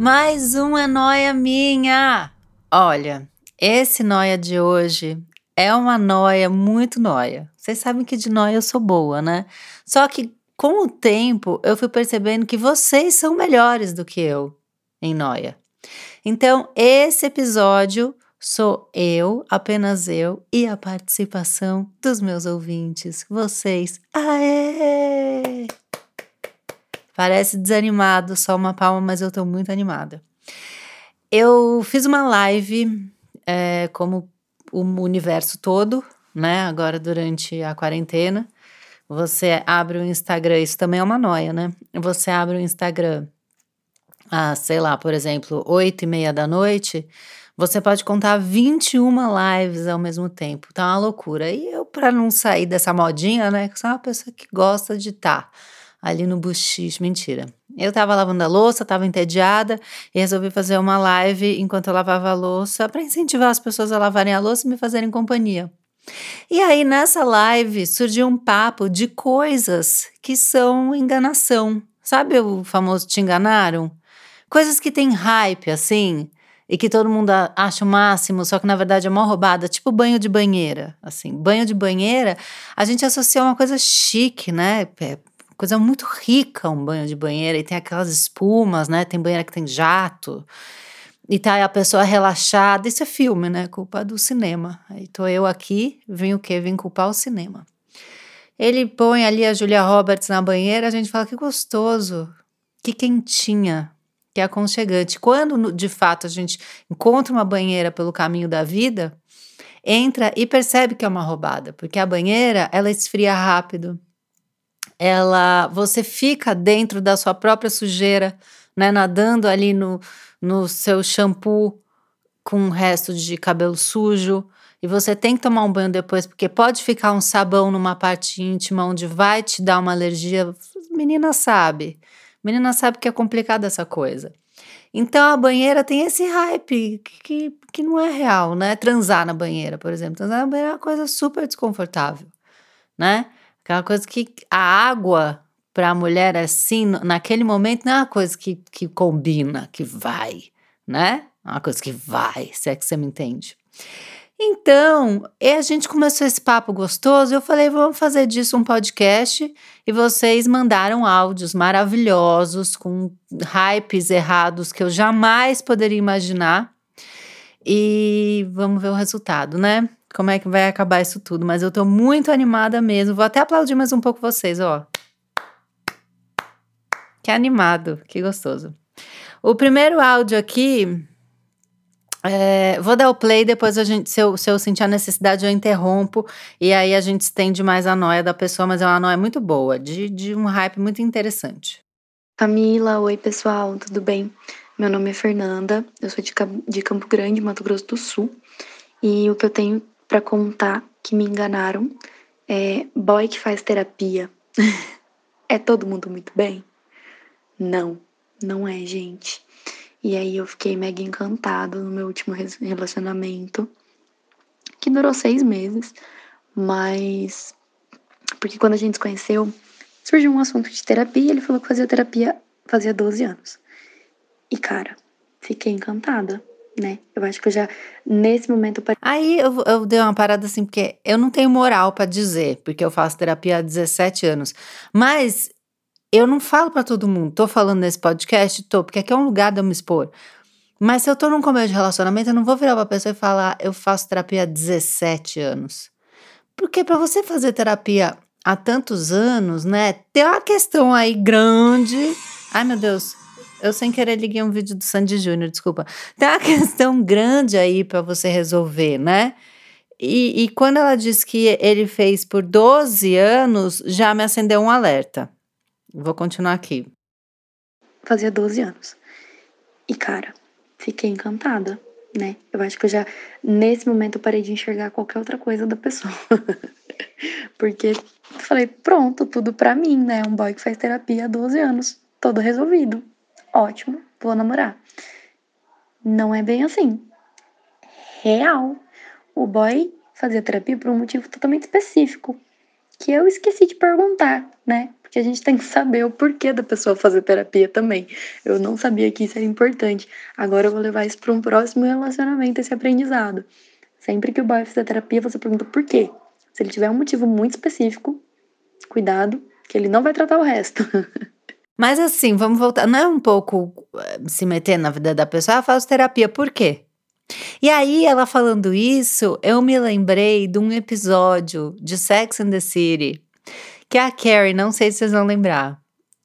Mais uma noia minha! Olha, esse noia de hoje é uma noia muito noia. Vocês sabem que de noia eu sou boa, né? Só que com o tempo eu fui percebendo que vocês são melhores do que eu em noia. Então, esse episódio sou eu, apenas eu e a participação dos meus ouvintes, vocês. Aê! Parece desanimado, só uma palma, mas eu tô muito animada. Eu fiz uma live, é, como o universo todo, né? Agora durante a quarentena. Você abre o Instagram, isso também é uma noia, né? Você abre o Instagram, ah, sei lá, por exemplo, oito e meia da noite, você pode contar 21 lives ao mesmo tempo. Tá uma loucura. E eu, para não sair dessa modinha, né? Sou uma pessoa que gosta de estar. Tá ali no buchiche. Mentira. Eu tava lavando a louça, tava entediada e resolvi fazer uma live enquanto eu lavava a louça para incentivar as pessoas a lavarem a louça e me fazerem companhia. E aí nessa live surgiu um papo de coisas que são enganação. Sabe o famoso te enganaram? Coisas que tem hype assim, e que todo mundo acha o máximo, só que na verdade é uma roubada, tipo banho de banheira, assim, banho de banheira, a gente associa uma coisa chique, né? Coisa muito rica um banho de banheira e tem aquelas espumas, né? Tem banheira que tem jato. E tá a pessoa relaxada. Isso é filme, né? Culpa do cinema. Aí tô eu aqui, vim o quê? Vim culpar o cinema. Ele põe ali a Julia Roberts na banheira, a gente fala que gostoso, que quentinha, que aconchegante. Quando de fato a gente encontra uma banheira pelo caminho da vida, entra e percebe que é uma roubada, porque a banheira ela esfria rápido ela você fica dentro da sua própria sujeira, né, nadando ali no, no seu shampoo com o resto de cabelo sujo, e você tem que tomar um banho depois, porque pode ficar um sabão numa parte íntima onde vai te dar uma alergia. Menina sabe. Menina sabe que é complicada essa coisa. Então a banheira tem esse hype que, que não é real, né? Transar na banheira, por exemplo. Transar na banheira é uma coisa super desconfortável, né? Aquela coisa que a água para a mulher assim, naquele momento, não é uma coisa que, que combina, que vai, né? É uma coisa que vai, se é que você me entende. Então, a gente começou esse papo gostoso. Eu falei, vamos fazer disso um podcast. E vocês mandaram áudios maravilhosos, com hypes errados que eu jamais poderia imaginar. E vamos ver o resultado, né? Como é que vai acabar isso tudo, mas eu tô muito animada mesmo. Vou até aplaudir mais um pouco vocês, ó. Que animado, que gostoso. O primeiro áudio aqui, é, vou dar o play, depois a gente, se eu, se eu sentir a necessidade, eu interrompo, e aí a gente estende mais a noia da pessoa, mas é uma noia muito boa, de, de um hype muito interessante. Camila, oi pessoal, tudo bem? Meu nome é Fernanda, eu sou de, de Campo Grande, Mato Grosso do Sul, e o que eu tenho para contar que me enganaram. É, boy que faz terapia. é todo mundo muito bem? Não, não é, gente. E aí eu fiquei mega encantado no meu último relacionamento, que durou seis meses, mas porque quando a gente se conheceu, surgiu um assunto de terapia, ele falou que fazia terapia fazia 12 anos. E cara, fiquei encantada né? Eu acho que eu já, nesse momento. Aí eu, eu dei uma parada assim, porque eu não tenho moral para dizer, porque eu faço terapia há 17 anos. Mas eu não falo para todo mundo. Tô falando nesse podcast? Tô, porque aqui é um lugar de eu me expor. Mas se eu tô num começo de relacionamento, eu não vou virar pra pessoa e falar, eu faço terapia há 17 anos. Porque para você fazer terapia há tantos anos, né? Tem uma questão aí grande. Ai, meu Deus. Eu sem querer liguei um vídeo do Sandy Júnior, desculpa. Tem uma questão grande aí para você resolver, né? e, e quando ela disse que ele fez por 12 anos, já me acendeu um alerta. Vou continuar aqui. Fazia 12 anos. E, cara, fiquei encantada, né? Eu acho que eu já, nesse momento, parei de enxergar qualquer outra coisa da pessoa. Porque falei, pronto, tudo pra mim, né? Um boy que faz terapia há 12 anos, todo resolvido. Ótimo, vou namorar. Não é bem assim. Real. O boy fazia terapia por um motivo totalmente específico, que eu esqueci de perguntar, né? Porque a gente tem que saber o porquê da pessoa fazer terapia também. Eu não sabia que isso era importante. Agora eu vou levar isso para um próximo relacionamento, esse aprendizado. Sempre que o boy fizer terapia, você pergunta por quê. Se ele tiver um motivo muito específico, cuidado, que ele não vai tratar o resto. Mas assim, vamos voltar. Não é um pouco eh, se meter na vida da pessoa? Eu faço terapia, por quê? E aí, ela falando isso, eu me lembrei de um episódio de Sex and the City que a Carrie, não sei se vocês vão lembrar,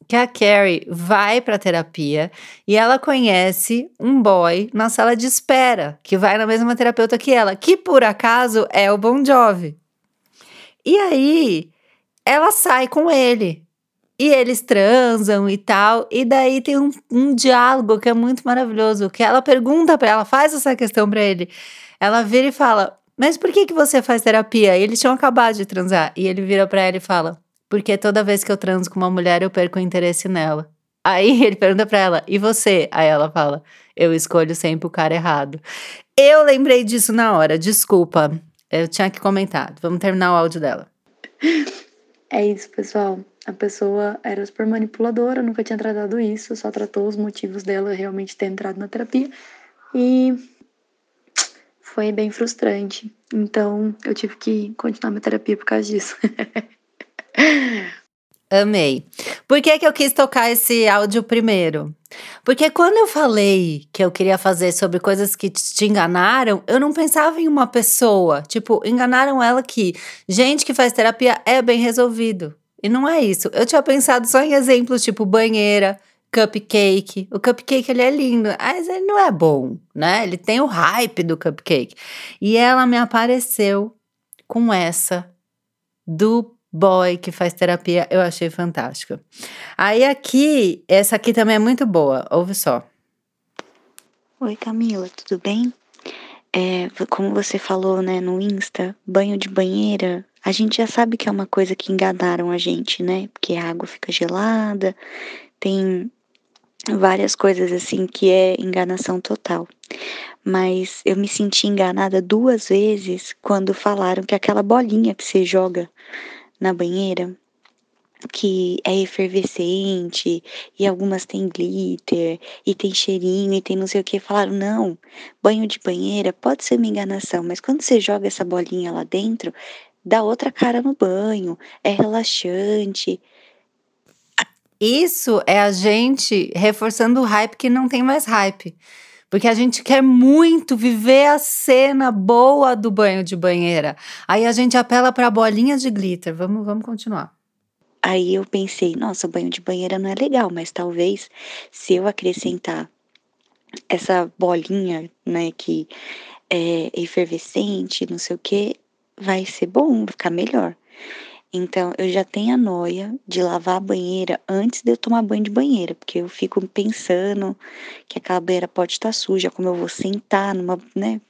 que a Carrie vai para terapia e ela conhece um boy na sala de espera, que vai na mesma terapeuta que ela, que por acaso é o Bon Jovi. E aí, ela sai com ele. E eles transam e tal. E daí tem um, um diálogo que é muito maravilhoso. Que ela pergunta para ela, faz essa questão para ele. Ela vira e fala: Mas por que, que você faz terapia? E eles tinham acabado de transar. E ele vira para ela e fala: Porque toda vez que eu transo com uma mulher, eu perco o interesse nela. Aí ele pergunta pra ela, e você? Aí ela fala, eu escolho sempre o cara errado. Eu lembrei disso na hora, desculpa. Eu tinha que comentar. Vamos terminar o áudio dela. É isso, pessoal. A pessoa era super manipuladora, nunca tinha tratado isso, só tratou os motivos dela realmente ter entrado na terapia. E foi bem frustrante. Então, eu tive que continuar minha terapia por causa disso. Amei. Por que, que eu quis tocar esse áudio primeiro? Porque quando eu falei que eu queria fazer sobre coisas que te enganaram, eu não pensava em uma pessoa. Tipo, enganaram ela que gente que faz terapia é bem resolvido. E não é isso. Eu tinha pensado só em exemplos tipo banheira, cupcake. O cupcake ele é lindo, mas ele não é bom, né? Ele tem o hype do cupcake. E ela me apareceu com essa do boy que faz terapia, eu achei fantástico. Aí aqui, essa aqui também é muito boa, ouve só. Oi Camila, tudo bem? É, como você falou, né, no Insta, banho de banheira, a gente já sabe que é uma coisa que enganaram a gente, né? Porque a água fica gelada, tem várias coisas assim que é enganação total. Mas eu me senti enganada duas vezes quando falaram que aquela bolinha que você joga na banheira que é efervescente e algumas tem glitter e tem cheirinho e tem não sei o que. Falaram, não, banho de banheira pode ser uma enganação, mas quando você joga essa bolinha lá dentro, dá outra cara no banho, é relaxante. Isso é a gente reforçando o hype que não tem mais hype. Porque a gente quer muito viver a cena boa do banho de banheira. Aí a gente apela para a bolinha de glitter. Vamos, vamos continuar. Aí eu pensei, nossa, banho de banheira não é legal, mas talvez se eu acrescentar essa bolinha, né, que é efervescente, não sei o que, vai ser bom, vai ficar melhor. Então, eu já tenho a noia de lavar a banheira antes de eu tomar banho de banheira, porque eu fico pensando que aquela banheira pode estar suja, como eu vou sentar numa, né?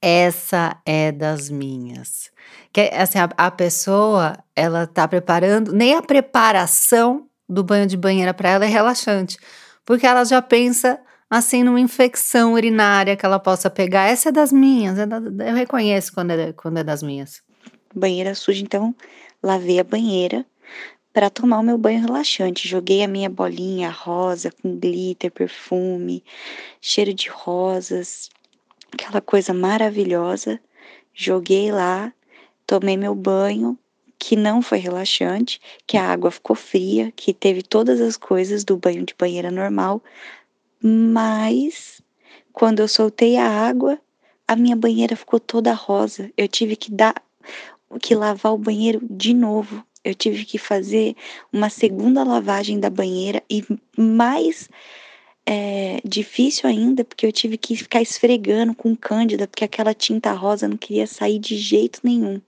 Essa é das minhas. Que assim, a, a pessoa, ela tá preparando, nem a preparação do banho de banheira para ela é relaxante, porque ela já pensa assim numa infecção urinária que ela possa pegar. Essa é das minhas, é da, eu reconheço quando é, quando é das minhas. Banheira suja, então lavei a banheira para tomar o meu banho relaxante. Joguei a minha bolinha rosa com glitter, perfume, cheiro de rosas, aquela coisa maravilhosa. Joguei lá, tomei meu banho, que não foi relaxante, que a água ficou fria, que teve todas as coisas do banho de banheira normal, mas quando eu soltei a água, a minha banheira ficou toda rosa. Eu tive que dar que lavar o banheiro de novo. Eu tive que fazer uma segunda lavagem da banheira e mais é, difícil ainda, porque eu tive que ficar esfregando com cândida, porque aquela tinta rosa não queria sair de jeito nenhum.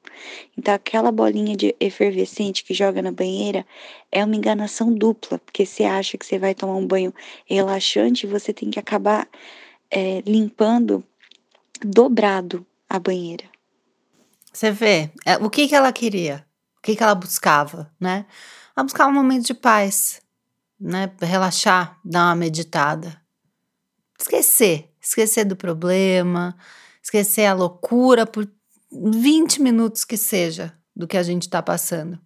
Então, aquela bolinha de efervescente que joga na banheira é uma enganação dupla, porque você acha que você vai tomar um banho relaxante e você tem que acabar é, limpando dobrado a banheira. Você vê, é, o que, que ela queria? O que, que ela buscava, né? Ela buscava um momento de paz, né? Relaxar, dar uma meditada. Esquecer, esquecer do problema, esquecer a loucura por 20 minutos que seja do que a gente está passando.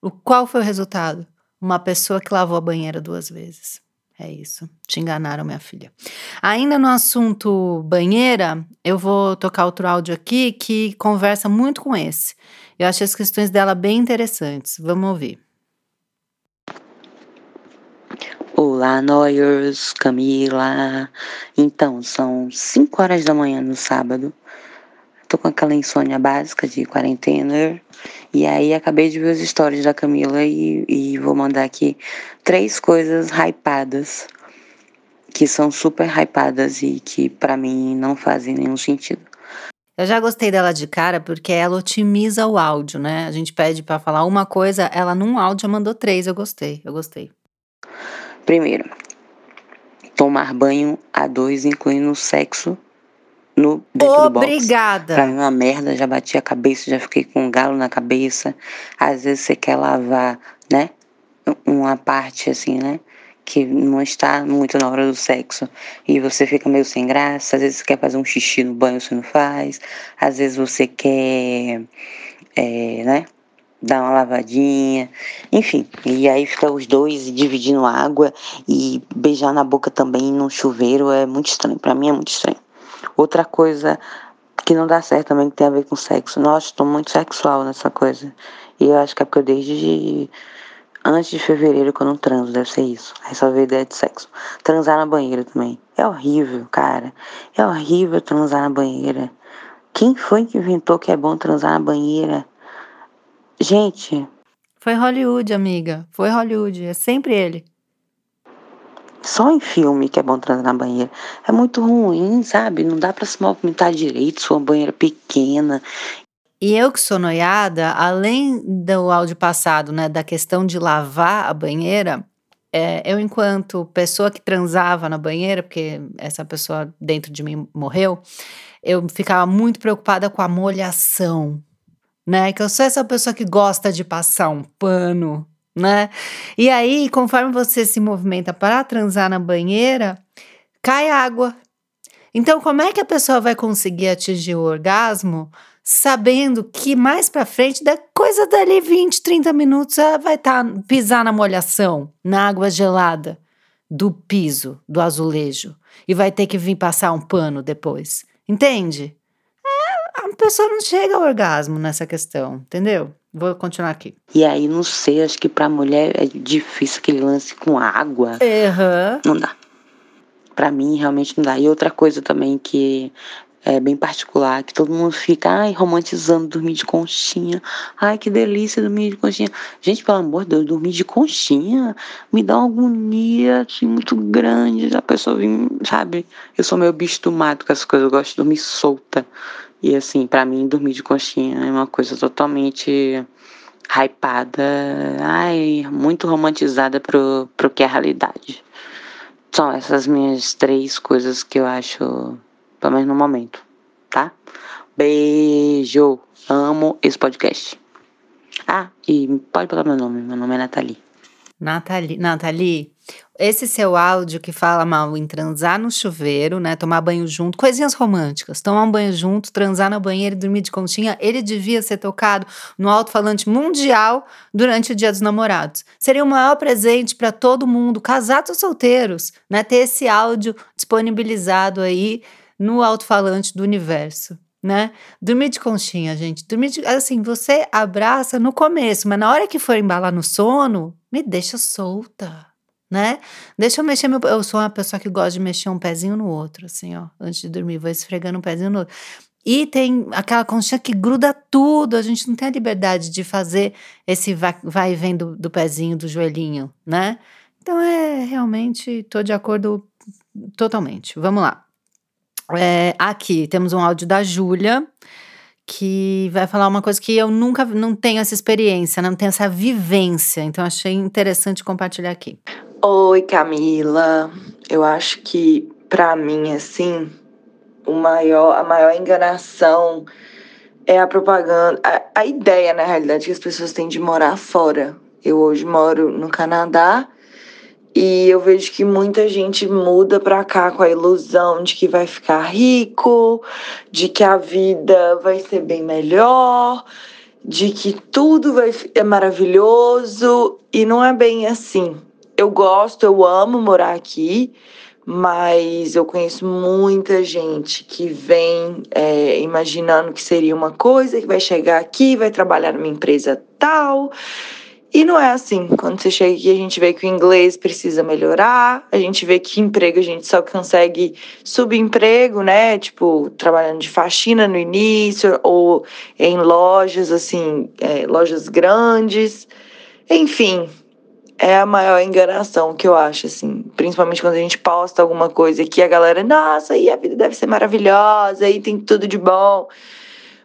O qual foi o resultado? Uma pessoa que lavou a banheira duas vezes. É isso. Te enganaram, minha filha. Ainda no assunto banheira, eu vou tocar outro áudio aqui que conversa muito com esse. Eu achei as questões dela bem interessantes. Vamos ouvir. Olá, Noyers, Camila. Então, são 5 horas da manhã no sábado. Tô com aquela insônia básica de quarentena. E aí acabei de ver os stories da Camila e, e vou mandar aqui três coisas hypadas. Que são super hypadas e que para mim não fazem nenhum sentido. Eu já gostei dela de cara porque ela otimiza o áudio, né? A gente pede para falar uma coisa, ela num áudio mandou três. Eu gostei, eu gostei. Primeiro, tomar banho a dois, incluindo sexo no dentro Obrigada. do box. Pra mim é uma merda, já bati a cabeça, já fiquei com um galo na cabeça. Às vezes você quer lavar, né? Uma parte assim, né? Que não está muito na hora do sexo. E você fica meio sem graça. Às vezes você quer fazer um xixi no banho, você não faz. Às vezes você quer, é, né? Dar uma lavadinha, enfim. E aí fica os dois dividindo água e beijar na boca também no chuveiro é muito estranho. Para mim é muito estranho. Outra coisa que não dá certo também que tem a ver com sexo. Nossa, estou muito sexual nessa coisa. E eu acho que é porque eu desde antes de fevereiro que eu não transo, deve ser isso. Só veio ideia de sexo. Transar na banheira também. É horrível, cara. É horrível transar na banheira. Quem foi que inventou que é bom transar na banheira? Gente. Foi Hollywood, amiga. Foi Hollywood. É sempre ele. Só em filme que é bom transar na banheira. É muito ruim, sabe? Não dá para se movimentar direito, sua banheira pequena. E eu que sou noiada, além do áudio passado, né, da questão de lavar a banheira, é, eu enquanto pessoa que transava na banheira, porque essa pessoa dentro de mim morreu, eu ficava muito preocupada com a molhação, né? Que eu sou essa pessoa que gosta de passar um pano, né? E aí, conforme você se movimenta para transar na banheira, cai água. Então, como é que a pessoa vai conseguir atingir o orgasmo sabendo que mais para frente, da coisa dali 20, 30 minutos, ela vai tá, pisar na molhação, na água gelada do piso, do azulejo, e vai ter que vir passar um pano depois. Entende? A pessoa não chega ao orgasmo nessa questão, entendeu? Vou continuar aqui. E aí, não sei, acho que pra mulher é difícil aquele lance com água. Uhum. Não dá. Pra mim, realmente não dá. E outra coisa também que é bem particular, que todo mundo fica, ai, romantizando dormir de conchinha. Ai, que delícia dormir de conchinha. Gente, pelo amor de Deus, dormir de conchinha me dá uma agonia, assim, muito grande. A pessoa vem, sabe? Eu sou meio bicho do mato com essas coisas, eu gosto de dormir solta. E assim, para mim, dormir de conchinha é uma coisa totalmente hypada, ai, muito romantizada pro, pro que é a realidade. São essas minhas três coisas que eu acho, pelo menos no momento, tá? Beijo! Amo esse podcast. Ah, e pode falar meu nome, meu nome é Nathalie. Nathalie, Nathalie, esse seu áudio que fala mal em transar no chuveiro, né? Tomar banho junto, coisinhas românticas. Tomar um banho junto, transar na banheira e dormir de conchinha, ele devia ser tocado no alto-falante mundial durante o Dia dos Namorados. Seria o maior presente para todo mundo, casados ou solteiros, né? Ter esse áudio disponibilizado aí no alto-falante do universo né? Dormir de conchinha, gente. Dormir de, assim, você abraça no começo, mas na hora que for embalar no sono, me deixa solta, né? Deixa eu mexer meu, eu sou uma pessoa que gosta de mexer um pezinho no outro, assim, ó, antes de dormir, vou esfregando um pezinho no outro. E tem aquela conchinha que gruda tudo, a gente não tem a liberdade de fazer esse vai, e vem do, do pezinho, do joelhinho, né? Então é realmente, tô de acordo totalmente. Vamos lá. É, aqui temos um áudio da Júlia que vai falar uma coisa que eu nunca não tenho essa experiência, não tenho essa vivência, então achei interessante compartilhar aqui. Oi, Camila. Eu acho que para mim assim, o maior a maior enganação é a propaganda, a, a ideia na realidade que as pessoas têm de morar fora. Eu hoje moro no Canadá e eu vejo que muita gente muda para cá com a ilusão de que vai ficar rico, de que a vida vai ser bem melhor, de que tudo vai é maravilhoso e não é bem assim. Eu gosto, eu amo morar aqui, mas eu conheço muita gente que vem é, imaginando que seria uma coisa, que vai chegar aqui, vai trabalhar numa empresa tal e não é assim. Quando você chega aqui, a gente vê que o inglês precisa melhorar, a gente vê que emprego a gente só consegue subemprego, né? Tipo, trabalhando de faxina no início, ou em lojas, assim, é, lojas grandes. Enfim, é a maior enganação que eu acho, assim. Principalmente quando a gente posta alguma coisa que a galera, nossa, aí a vida deve ser maravilhosa, aí tem tudo de bom.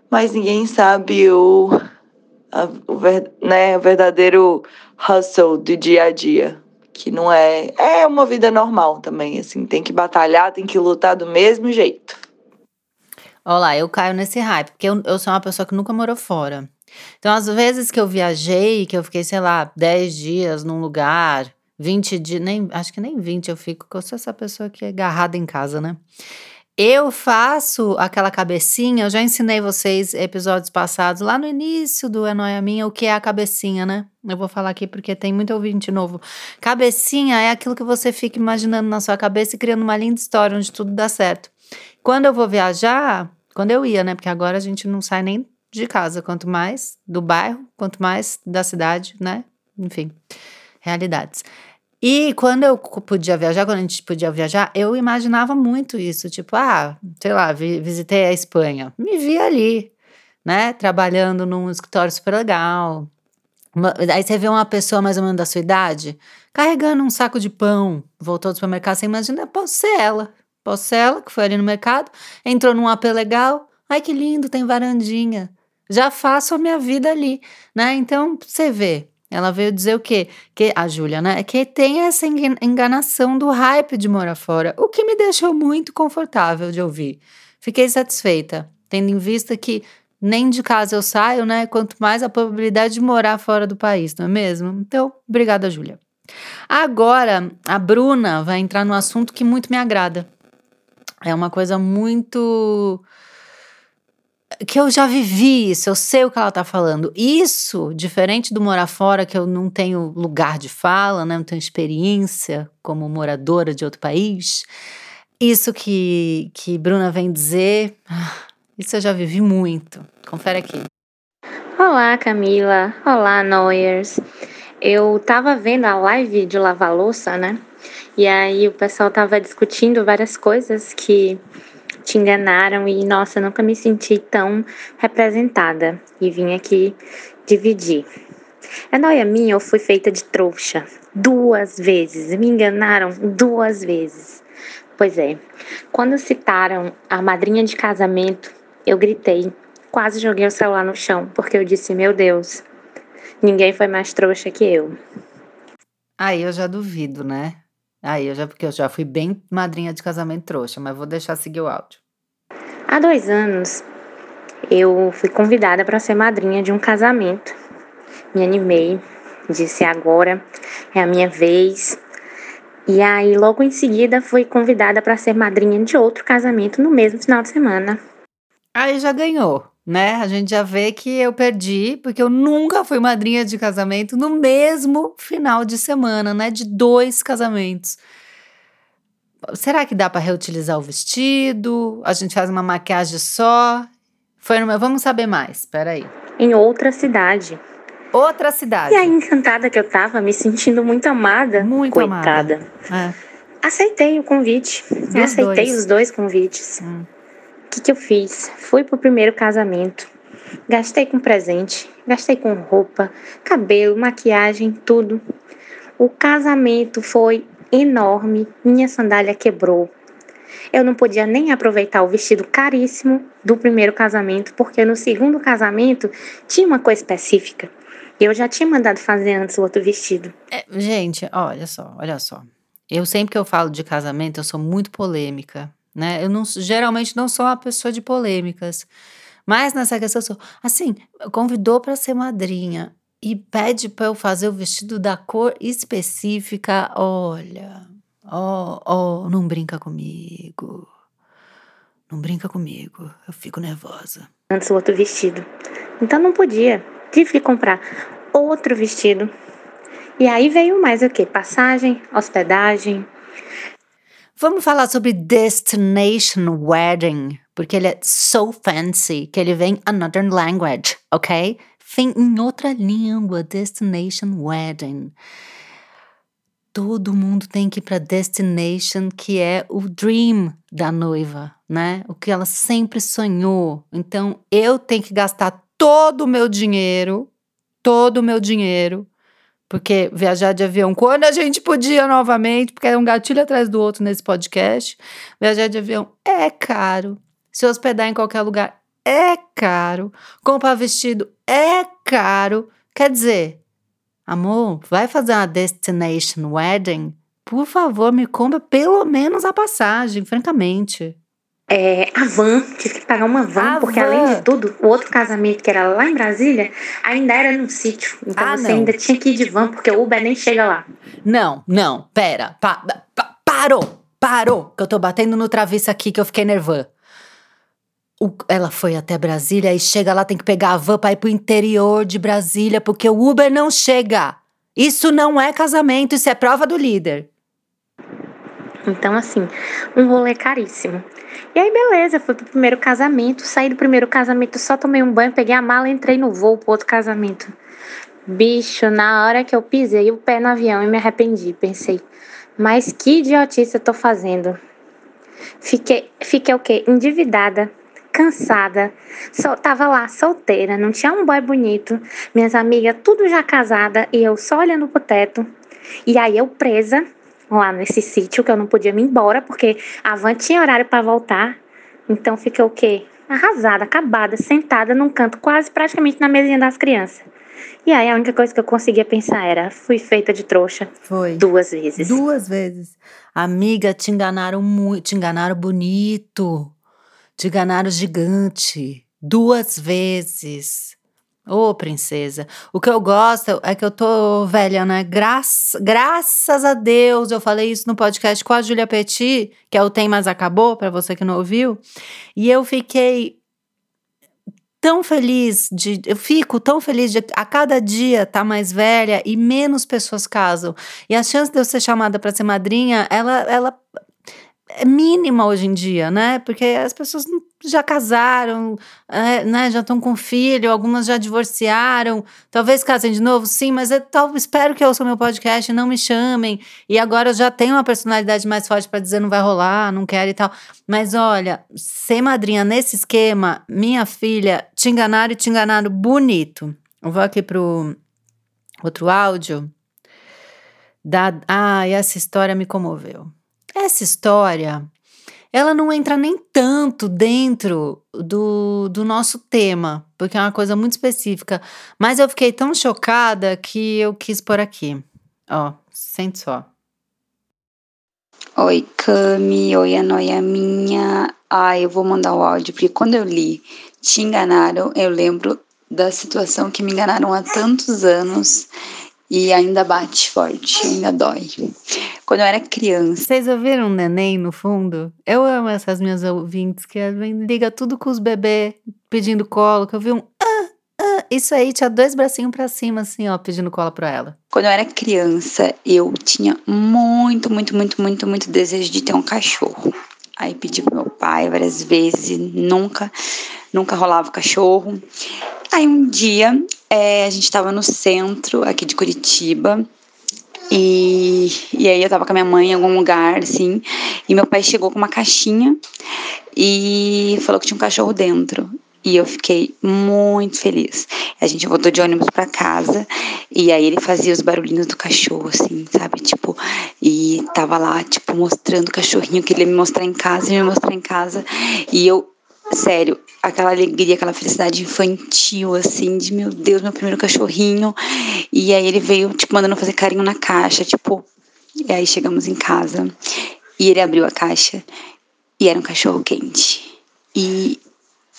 Mas ninguém sabe o a, o, ver, né, o verdadeiro hustle do dia a dia. Que não é. É uma vida normal também, assim. Tem que batalhar, tem que lutar do mesmo jeito. Olá, eu caio nesse hype, porque eu, eu sou uma pessoa que nunca morou fora. Então, às vezes que eu viajei, que eu fiquei, sei lá, 10 dias num lugar, 20 dias, nem, acho que nem 20 eu fico, porque eu sou essa pessoa que é agarrada em casa, né? Eu faço aquela cabecinha, eu já ensinei vocês episódios passados, lá no início do É Noia Minha, o que é a cabecinha, né? Eu vou falar aqui porque tem muito ouvinte novo. Cabecinha é aquilo que você fica imaginando na sua cabeça e criando uma linda história onde tudo dá certo. Quando eu vou viajar, quando eu ia, né? Porque agora a gente não sai nem de casa, quanto mais do bairro, quanto mais da cidade, né? Enfim, realidades. E quando eu podia viajar, quando a gente podia viajar, eu imaginava muito isso. Tipo, ah, sei lá, vi, visitei a Espanha. Me vi ali, né? Trabalhando num escritório super legal. Uma, aí você vê uma pessoa mais ou menos da sua idade carregando um saco de pão, voltou do supermercado, você imagina, posso ser ela. Posso ser ela, que foi ali no mercado, entrou num AP legal. Ai, que lindo, tem varandinha. Já faço a minha vida ali, né? Então, você vê, ela veio dizer o quê? Que a Júlia, né? Que tem essa enganação do hype de morar fora, o que me deixou muito confortável de ouvir. Fiquei satisfeita, tendo em vista que nem de casa eu saio, né? Quanto mais a probabilidade de morar fora do país, não é mesmo? Então, obrigada, Júlia. Agora, a Bruna vai entrar no assunto que muito me agrada. É uma coisa muito que eu já vivi isso, eu sei o que ela tá falando. Isso, diferente do morar fora, que eu não tenho lugar de fala, né? Não tenho experiência como moradora de outro país. Isso que, que Bruna vem dizer, isso eu já vivi muito. Confere aqui. Olá, Camila. Olá, Noyers. Eu tava vendo a live de lavar louça, né? E aí o pessoal tava discutindo várias coisas que te enganaram e, nossa, nunca me senti tão representada e vim aqui dividir. É noia minha, eu fui feita de trouxa duas vezes, me enganaram duas vezes. Pois é, quando citaram a madrinha de casamento, eu gritei, quase joguei o celular no chão, porque eu disse: Meu Deus, ninguém foi mais trouxa que eu. Aí eu já duvido, né? Aí eu já, porque eu já fui bem madrinha de casamento trouxa, mas vou deixar seguir o áudio. Há dois anos eu fui convidada para ser madrinha de um casamento. Me animei, disse agora é a minha vez. E aí logo em seguida fui convidada para ser madrinha de outro casamento no mesmo final de semana. Aí já ganhou, né? A gente já vê que eu perdi, porque eu nunca fui madrinha de casamento no mesmo final de semana, né? De dois casamentos. Será que dá para reutilizar o vestido? A gente faz uma maquiagem só? Foi numa... Vamos saber mais. Espera aí. Em outra cidade. Outra cidade. E aí, encantada que eu tava, me sentindo muito amada. Muito coitada. amada. É. Aceitei o convite. Aceitei dois. os dois convites. Hum. O que, que eu fiz? Fui pro primeiro casamento. Gastei com presente, gastei com roupa, cabelo, maquiagem, tudo. O casamento foi enorme, minha sandália quebrou. Eu não podia nem aproveitar o vestido caríssimo do primeiro casamento, porque no segundo casamento tinha uma coisa específica. Eu já tinha mandado fazer antes o outro vestido. É, gente, olha só, olha só. Eu sempre que eu falo de casamento, eu sou muito polêmica, né? Eu não, geralmente não sou uma pessoa de polêmicas. Mas nessa questão, eu sou, assim, convidou para ser madrinha e pede para eu fazer o vestido da cor específica. Olha, ó, oh, oh, não brinca comigo. Não brinca comigo, eu fico nervosa. Antes o outro vestido. Então não podia. Tive que comprar outro vestido. E aí veio mais o que? Passagem, hospedagem. Vamos falar sobre Destination Wedding, porque ele é so fancy que ele vem another language, ok? Vem em outra língua, Destination Wedding. Todo mundo tem que ir para destination, que é o dream da noiva, né? O que ela sempre sonhou. Então, eu tenho que gastar todo o meu dinheiro, todo o meu dinheiro, porque viajar de avião, quando a gente podia novamente, porque é um gatilho atrás do outro nesse podcast, viajar de avião é caro. Se hospedar em qualquer lugar é caro. Comprar vestido é caro. Quer dizer, amor, vai fazer uma destination wedding? Por favor, me compra pelo menos a passagem, francamente. É, a van, tive que pagar uma van, a porque van. além de tudo, o outro casamento que era lá em Brasília, ainda era num sítio. Então ah, você não. ainda tinha que ir de van, porque o Uber nem chega lá. Não, não, pera. Pa, pa, parou, parou, que eu tô batendo no travessa aqui que eu fiquei nervosa. O, ela foi até Brasília e chega lá, tem que pegar a van pra ir pro interior de Brasília, porque o Uber não chega. Isso não é casamento, isso é prova do líder. Então, assim, um rolê caríssimo. E aí, beleza, fui pro primeiro casamento, saí do primeiro casamento, só tomei um banho, peguei a mala entrei no voo pro outro casamento. Bicho, na hora que eu pisei o pé no avião e me arrependi, pensei, mas que idiotice eu tô fazendo? Fiquei, fiquei o quê? Endividada, cansada. Tava lá solteira, não tinha um boy bonito. Minhas amigas tudo já casada e eu só olhando pro teto. E aí eu presa lá nesse sítio que eu não podia me embora porque a van tinha horário para voltar. Então fiquei o quê? Arrasada, acabada, sentada num canto, quase praticamente na mesinha das crianças. E aí a única coisa que eu conseguia pensar era: fui feita de trouxa. Foi. Duas vezes. Duas vezes. Amiga, te enganaram muito, te enganaram bonito. Te enganaram gigante. Duas vezes. Ô, oh, princesa, o que eu gosto é que eu tô velha, né? Graça, graças a Deus, eu falei isso no podcast com a Julia Petit, que é o Tem Mas Acabou, para você que não ouviu. E eu fiquei tão feliz de. Eu fico tão feliz de a cada dia tá mais velha e menos pessoas casam. E a chance de eu ser chamada para ser madrinha, ela, ela é mínima hoje em dia, né? Porque as pessoas já casaram, é, né? Já estão com filho, algumas já divorciaram. Talvez casem de novo, sim, mas eu tal, espero que ouçam meu podcast e não me chamem. E agora eu já tenho uma personalidade mais forte para dizer não vai rolar, não quero e tal. Mas olha, ser madrinha nesse esquema, minha filha, te enganaram e te enganaram bonito. Eu vou aqui pro outro áudio. Da, ah, essa história me comoveu. Essa história, ela não entra nem tanto dentro do, do nosso tema, porque é uma coisa muito específica. Mas eu fiquei tão chocada que eu quis pôr aqui. Ó, sente só. Oi, Cami. Oi, a noia minha. Ah, eu vou mandar o áudio, porque quando eu li Te Enganaram, eu lembro da situação que me enganaram há tantos anos e ainda bate forte, ainda dói. Quando eu era criança. Vocês ouviram um neném no fundo? Eu amo essas minhas ouvintes que liga tudo com os bebês pedindo colo, que eu vi um ah, ah, isso aí tinha dois bracinhos para cima assim, ó, pedindo colo para ela. Quando eu era criança, eu tinha muito, muito, muito, muito, muito desejo de ter um cachorro. Aí pedi pro meu pai várias vezes, nunca, nunca rolava o cachorro. Aí um dia é, a gente estava no centro aqui de Curitiba. E, e aí eu tava com a minha mãe em algum lugar, assim, e meu pai chegou com uma caixinha e falou que tinha um cachorro dentro. E eu fiquei muito feliz. A gente voltou de ônibus para casa e aí ele fazia os barulhinhos do cachorro, assim, sabe? Tipo, e tava lá, tipo, mostrando o cachorrinho que ele ia me mostrar em casa e me mostrar em casa. E eu, sério, aquela alegria, aquela felicidade infantil, assim, de meu Deus, meu primeiro cachorrinho. E aí ele veio, tipo, mandando fazer carinho na caixa, tipo. E aí chegamos em casa e ele abriu a caixa e era um cachorro quente. E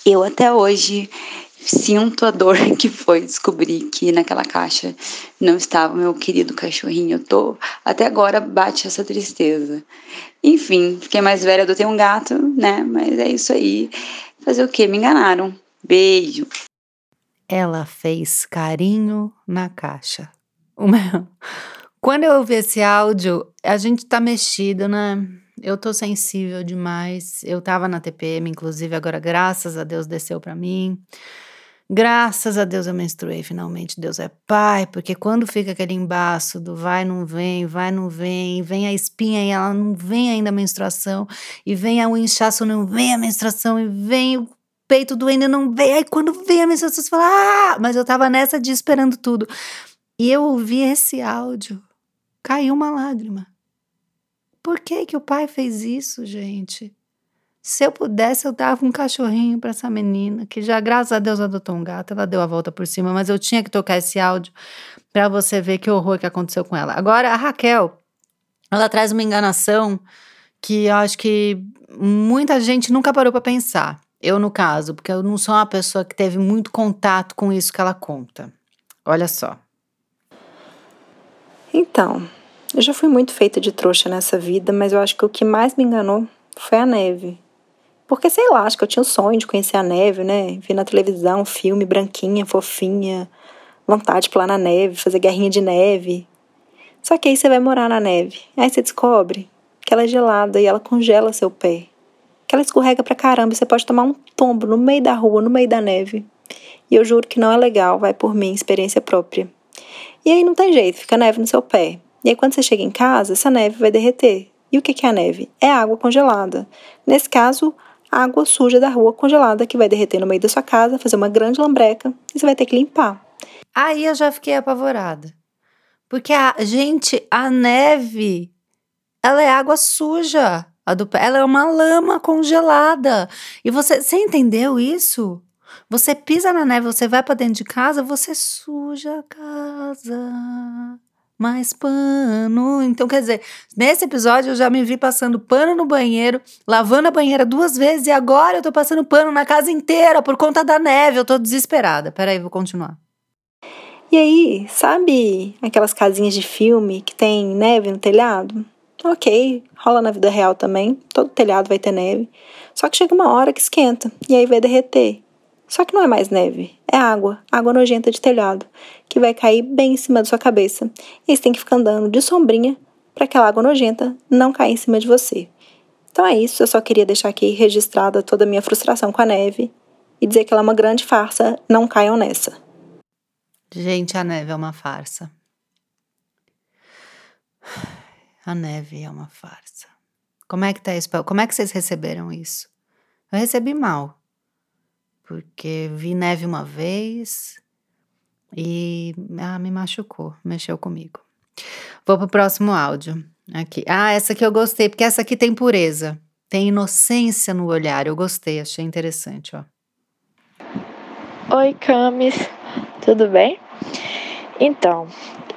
eu até hoje sinto a dor que foi descobrir que naquela caixa não estava meu querido cachorrinho. Eu tô até agora bate essa tristeza. Enfim, fiquei mais velha, adotei um gato, né? Mas é isso aí. Fazer o quê? Me enganaram. Beijo. Ela fez carinho na caixa. Quando eu ouvi esse áudio, a gente tá mexido, né? Eu tô sensível demais. Eu tava na TPM, inclusive, agora, graças a Deus, desceu para mim. Graças a Deus eu menstruei finalmente. Deus é pai, porque quando fica aquele embaço do vai, não vem, vai, não vem, vem a espinha e ela não vem ainda a menstruação, e vem o inchaço, não vem a menstruação, e vem o peito doendo, não vem. Aí quando vem a menstruação, você fala, ah! Mas eu tava nessa de esperando tudo. E eu ouvi esse áudio, caiu uma lágrima. Por que que o pai fez isso, gente? Se eu pudesse, eu dava um cachorrinho para essa menina, que já, graças a Deus, adotou um gato, ela deu a volta por cima, mas eu tinha que tocar esse áudio para você ver que horror que aconteceu com ela. Agora, a Raquel, ela traz uma enganação que eu acho que muita gente nunca parou para pensar. Eu, no caso, porque eu não sou uma pessoa que teve muito contato com isso que ela conta. Olha só. Então, eu já fui muito feita de trouxa nessa vida, mas eu acho que o que mais me enganou foi a neve. Porque, sei lá, acho que eu tinha o sonho de conhecer a neve, né? Vi na televisão, filme, branquinha, fofinha, vontade de pular na neve, fazer guerrinha de neve. Só que aí você vai morar na neve. Aí você descobre que ela é gelada e ela congela seu pé. Que ela escorrega pra caramba e você pode tomar um tombo no meio da rua, no meio da neve. E eu juro que não é legal, vai por mim, experiência própria. E aí não tem jeito, fica neve no seu pé. E aí, quando você chega em casa, essa neve vai derreter. E o que é a neve? É água congelada. Nesse caso, água suja da rua congelada que vai derreter no meio da sua casa, fazer uma grande lambreca e você vai ter que limpar. Aí eu já fiquei apavorada. Porque a gente, a neve, ela é água suja. A do, ela é uma lama congelada. E você, você entendeu isso? Você pisa na neve, você vai para dentro de casa, você suja a casa mais pano. Então, quer dizer, nesse episódio eu já me vi passando pano no banheiro, lavando a banheira duas vezes e agora eu tô passando pano na casa inteira por conta da neve. Eu tô desesperada. Peraí, vou continuar. E aí, sabe aquelas casinhas de filme que tem neve no telhado? Ok, rola na vida real também. Todo telhado vai ter neve. Só que chega uma hora que esquenta e aí vai derreter. Só que não é mais neve, é água, água nojenta de telhado, que vai cair bem em cima da sua cabeça. E você tem que ficar andando de sombrinha para aquela água nojenta não cair em cima de você. Então é isso, eu só queria deixar aqui registrada toda a minha frustração com a neve e dizer que ela é uma grande farsa, não caiam nessa. Gente, a neve é uma farsa. A neve é uma farsa. Como é que tá isso? Como é que vocês receberam isso? Eu recebi mal porque vi neve uma vez e ah, me machucou, mexeu comigo. Vou pro próximo áudio. Aqui. Ah, essa aqui eu gostei, porque essa aqui tem pureza, tem inocência no olhar. Eu gostei, achei interessante, ó. Oi, Camis, tudo bem? Então,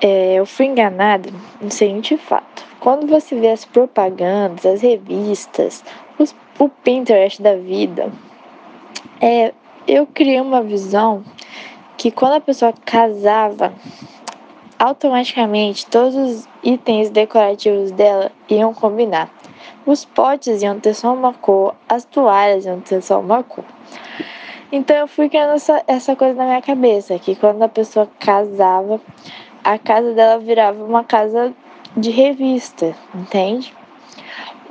é, eu fui enganada no seguinte fato. Quando você vê as propagandas, as revistas, os, o Pinterest da vida, é, eu criei uma visão que quando a pessoa casava, automaticamente todos os itens decorativos dela iam combinar. Os potes iam ter só uma cor, as toalhas iam ter só uma cor. Então eu fui criando essa, essa coisa na minha cabeça, que quando a pessoa casava, a casa dela virava uma casa de revista, entende?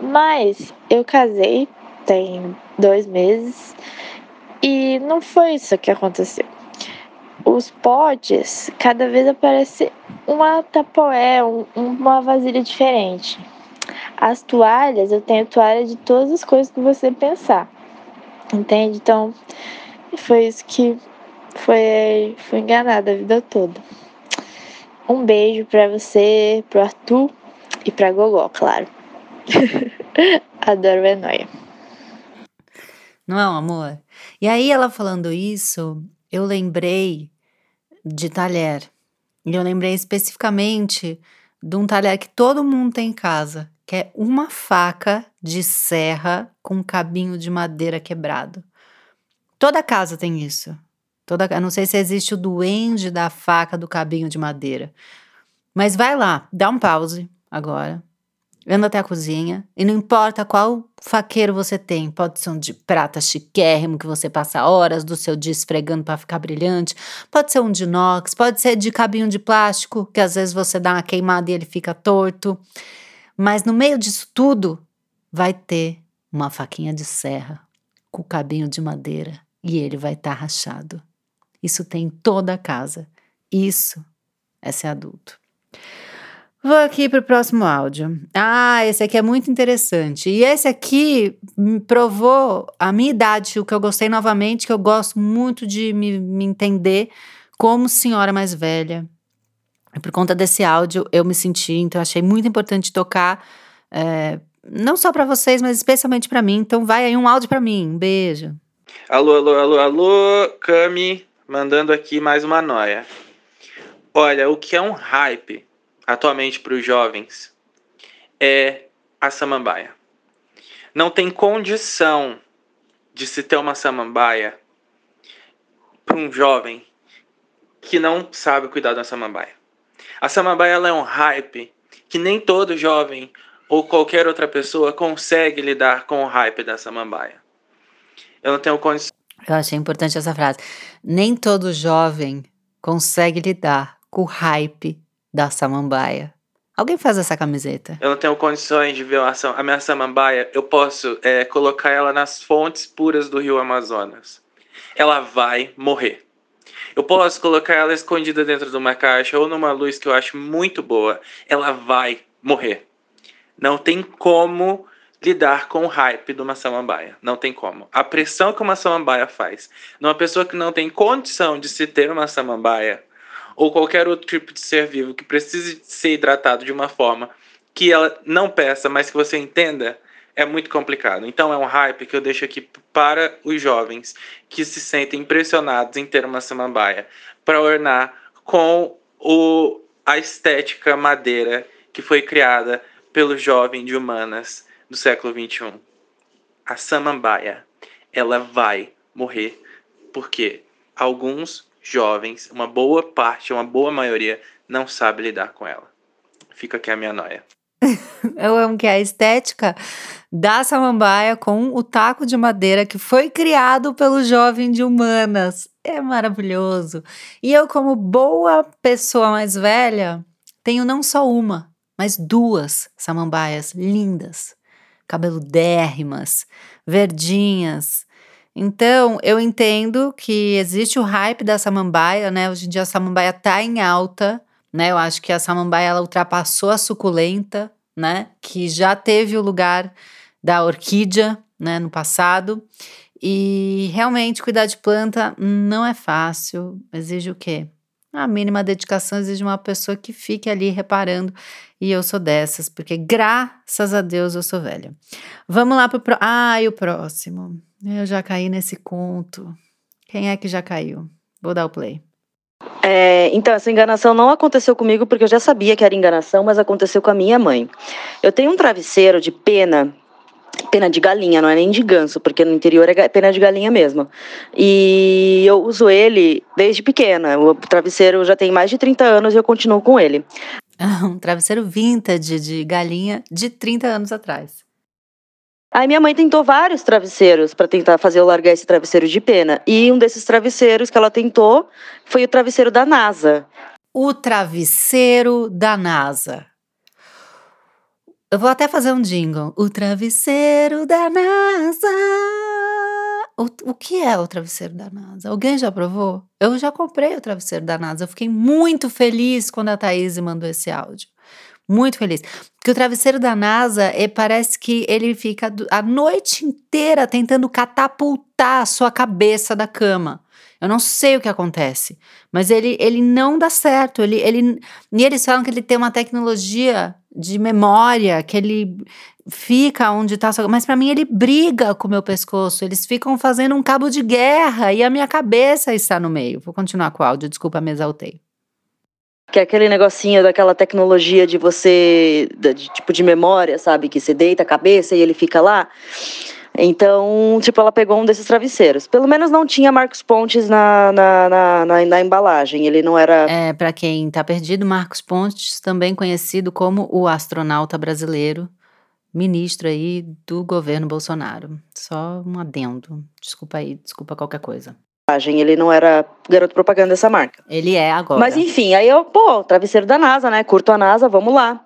Mas eu casei tem dois meses e não foi isso que aconteceu. Os potes, cada vez aparece uma tapoé, um, uma vasilha diferente. As toalhas, eu tenho toalha de todas as coisas que você pensar. Entende? Então, foi isso que foi, foi enganada a vida toda. Um beijo pra você, pro Arthur e pra Gogó, claro. Adoro a noia. Não é um amor? E aí, ela falando isso, eu lembrei de talher. E eu lembrei especificamente de um talher que todo mundo tem em casa, que é uma faca de serra com um cabinho de madeira quebrado. Toda casa tem isso. Toda, não sei se existe o duende da faca do cabinho de madeira. Mas vai lá, dá um pause agora. Anda até a cozinha e não importa qual faqueiro você tem, pode ser um de prata chiquérrimo que você passa horas do seu dia esfregando para ficar brilhante, pode ser um de inox, pode ser de cabinho de plástico, que às vezes você dá uma queimada e ele fica torto. Mas no meio disso tudo vai ter uma faquinha de serra com cabinho de madeira e ele vai estar tá rachado. Isso tem em toda a casa. Isso é ser adulto. Vou aqui para o próximo áudio. Ah, esse aqui é muito interessante. E esse aqui provou a minha idade, o que eu gostei novamente, que eu gosto muito de me, me entender como senhora mais velha. E por conta desse áudio, eu me senti, então achei muito importante tocar, é, não só para vocês, mas especialmente para mim. Então vai aí um áudio para mim. Um beijo. Alô, alô, alô, alô, Cami, mandando aqui mais uma noia. Olha, o que é um hype? Atualmente para os jovens é a samambaia. Não tem condição de se ter uma samambaia para um jovem que não sabe cuidar da samambaia. A samambaia é um hype que nem todo jovem ou qualquer outra pessoa consegue lidar com o hype da samambaia. Eu não tenho condição. Eu achei importante essa frase. Nem todo jovem consegue lidar com o hype da samambaia. Alguém faz essa camiseta? Eu não tenho condições de ver a minha samambaia. Eu posso é, colocar ela nas fontes puras do rio Amazonas. Ela vai morrer. Eu posso colocar ela escondida dentro de uma caixa ou numa luz que eu acho muito boa. Ela vai morrer. Não tem como lidar com o hype de uma samambaia. Não tem como. A pressão que uma samambaia faz numa pessoa que não tem condição de se ter uma samambaia ou qualquer outro tipo de ser vivo que precise ser hidratado de uma forma que ela não peça, mas que você entenda, é muito complicado. Então é um hype que eu deixo aqui para os jovens que se sentem impressionados em ter uma samambaia para ornar com o, a estética madeira que foi criada pelo jovem de humanas do século 21. A samambaia, ela vai morrer porque alguns jovens, uma boa parte, uma boa maioria, não sabe lidar com ela. Fica aqui a minha noia. Eu amo que é a estética da samambaia com o taco de madeira que foi criado pelo jovem de humanas. É maravilhoso. E eu, como boa pessoa mais velha, tenho não só uma, mas duas samambaias lindas, cabeludérrimas, verdinhas, então, eu entendo que existe o hype da samambaia, né? Hoje em dia a samambaia tá em alta, né? Eu acho que a samambaia ela ultrapassou a suculenta, né? Que já teve o lugar da orquídea, né, no passado. E realmente cuidar de planta não é fácil, exige o quê? A mínima dedicação exige uma pessoa que fique ali reparando. E eu sou dessas, porque graças a Deus eu sou velha. Vamos lá pro. Pro... Ah, e o próximo. Eu já caí nesse conto. Quem é que já caiu? Vou dar o play. É, então, essa enganação não aconteceu comigo porque eu já sabia que era enganação, mas aconteceu com a minha mãe. Eu tenho um travesseiro de pena, pena de galinha, não é nem de ganso, porque no interior é pena de galinha mesmo. E eu uso ele desde pequena. O travesseiro já tem mais de 30 anos e eu continuo com ele. um travesseiro vintage de galinha de 30 anos atrás. Aí minha mãe tentou vários travesseiros para tentar fazer eu largar esse travesseiro de pena. E um desses travesseiros que ela tentou foi o travesseiro da NASA. O travesseiro da NASA. Eu vou até fazer um jingle. O travesseiro da NASA. O, o que é o travesseiro da NASA? Alguém já provou? Eu já comprei o travesseiro da NASA. Eu fiquei muito feliz quando a Thaís mandou esse áudio. Muito feliz. Porque o travesseiro da NASA, é, parece que ele fica a noite inteira tentando catapultar a sua cabeça da cama. Eu não sei o que acontece, mas ele, ele não dá certo. Ele, ele, e eles falam que ele tem uma tecnologia de memória, que ele fica onde está. Mas para mim ele briga com o meu pescoço. Eles ficam fazendo um cabo de guerra e a minha cabeça está no meio. Vou continuar com o áudio, desculpa, me exaltei. Que é aquele negocinho daquela tecnologia de você, de, tipo de memória, sabe? Que você deita a cabeça e ele fica lá. Então, tipo, ela pegou um desses travesseiros. Pelo menos não tinha Marcos Pontes na, na, na, na, na embalagem. Ele não era. É, para quem tá perdido, Marcos Pontes, também conhecido como o astronauta brasileiro, ministro aí do governo Bolsonaro. Só um adendo. Desculpa aí, desculpa qualquer coisa. Ele não era garoto propaganda dessa marca. Ele é agora. Mas enfim, aí eu, pô, travesseiro da NASA, né? Curto a NASA, vamos lá.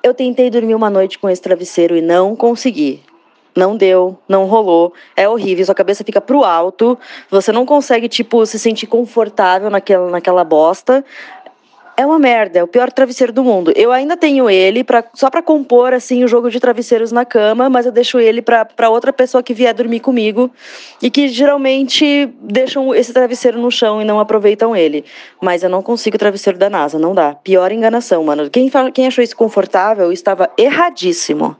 Eu tentei dormir uma noite com esse travesseiro e não consegui não deu, não rolou, é horrível, sua cabeça fica pro alto, você não consegue, tipo, se sentir confortável naquela, naquela bosta. É uma merda, é o pior travesseiro do mundo. Eu ainda tenho ele pra, só para compor assim o jogo de travesseiros na cama, mas eu deixo ele para outra pessoa que vier dormir comigo e que geralmente deixam esse travesseiro no chão e não aproveitam ele. Mas eu não consigo o travesseiro da NASA, não dá. Pior enganação, mano. Quem, quem achou isso confortável estava erradíssimo.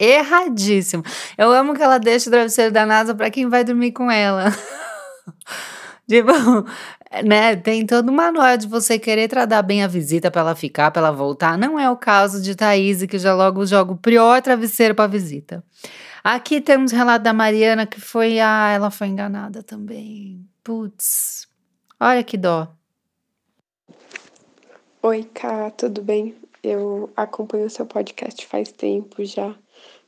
Erradíssimo. Eu amo que ela deixa o travesseiro da NASA para quem vai dormir com ela. tipo, né? Tem todo uma manual de você querer tratar bem a visita para ela ficar, para ela voltar. Não é o caso de Thaís, que já logo joga o pior travesseiro para visita. Aqui temos o relato da Mariana que foi, ah, ela foi enganada também. Putz. Olha que dó. Oi, Ká, tudo bem? Eu acompanho o seu podcast faz tempo já.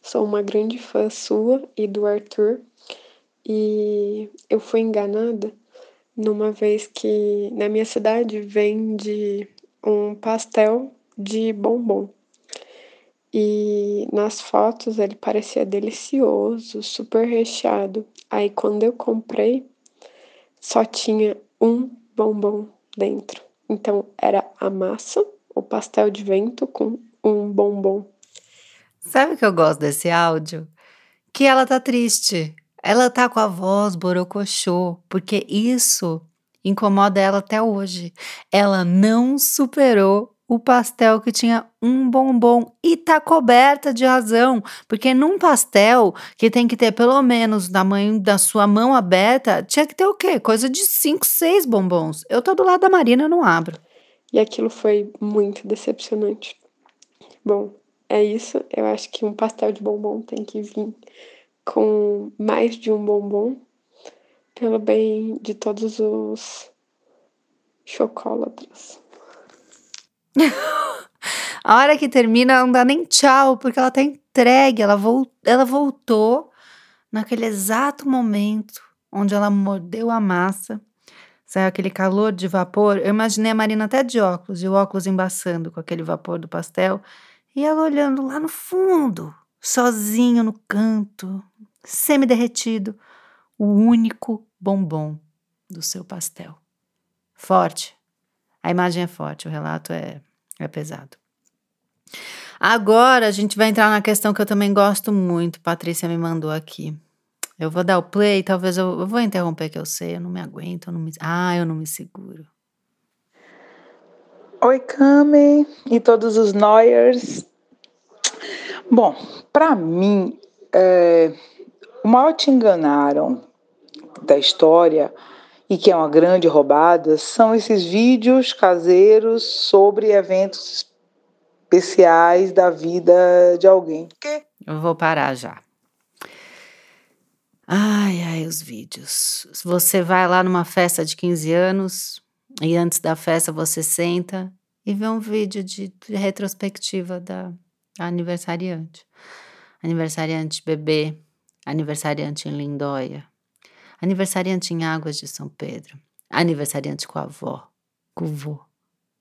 Sou uma grande fã sua e do Arthur. E eu fui enganada numa vez que na minha cidade vende um pastel de bombom. E nas fotos ele parecia delicioso, super recheado. Aí quando eu comprei, só tinha um bombom dentro. Então era a massa, o pastel de vento com um bombom Sabe o que eu gosto desse áudio? Que ela tá triste. Ela tá com a voz borocochô, porque isso incomoda ela até hoje. Ela não superou o pastel que tinha um bombom e tá coberta de razão, porque num pastel que tem que ter pelo menos da mãe da sua mão aberta, tinha que ter o quê? Coisa de 5, 6 bombons. Eu tô do lado da Marina, não abro. E aquilo foi muito decepcionante. Bom, é isso. Eu acho que um pastel de bombom tem que vir com mais de um bombom, pelo bem de todos os chocólatras. A hora que termina, não dá nem tchau, porque ela tá entregue. Ela, ela voltou naquele exato momento onde ela mordeu a massa. Saiu aquele calor de vapor. Eu imaginei a Marina até de óculos, e o óculos embaçando com aquele vapor do pastel. E ela olhando lá no fundo, sozinho no canto, semi-derretido, o único bombom do seu pastel. Forte. A imagem é forte, o relato é, é pesado. Agora a gente vai entrar na questão que eu também gosto muito, Patrícia me mandou aqui. Eu vou dar o play, talvez eu, eu vou interromper que eu sei, eu não me aguento, eu não me, ah, eu não me seguro. Oi, Cami e todos os Noyers. Bom, para mim, é, o maior te enganaram da história e que é uma grande roubada são esses vídeos caseiros sobre eventos especiais da vida de alguém. Eu vou parar já. Ai, ai, os vídeos. Você vai lá numa festa de 15 anos, e antes da festa você senta e vê um vídeo de retrospectiva da aniversariante. Aniversariante bebê, aniversariante em Lindóia, aniversariante em Águas de São Pedro, aniversariante com a avó, com o vô,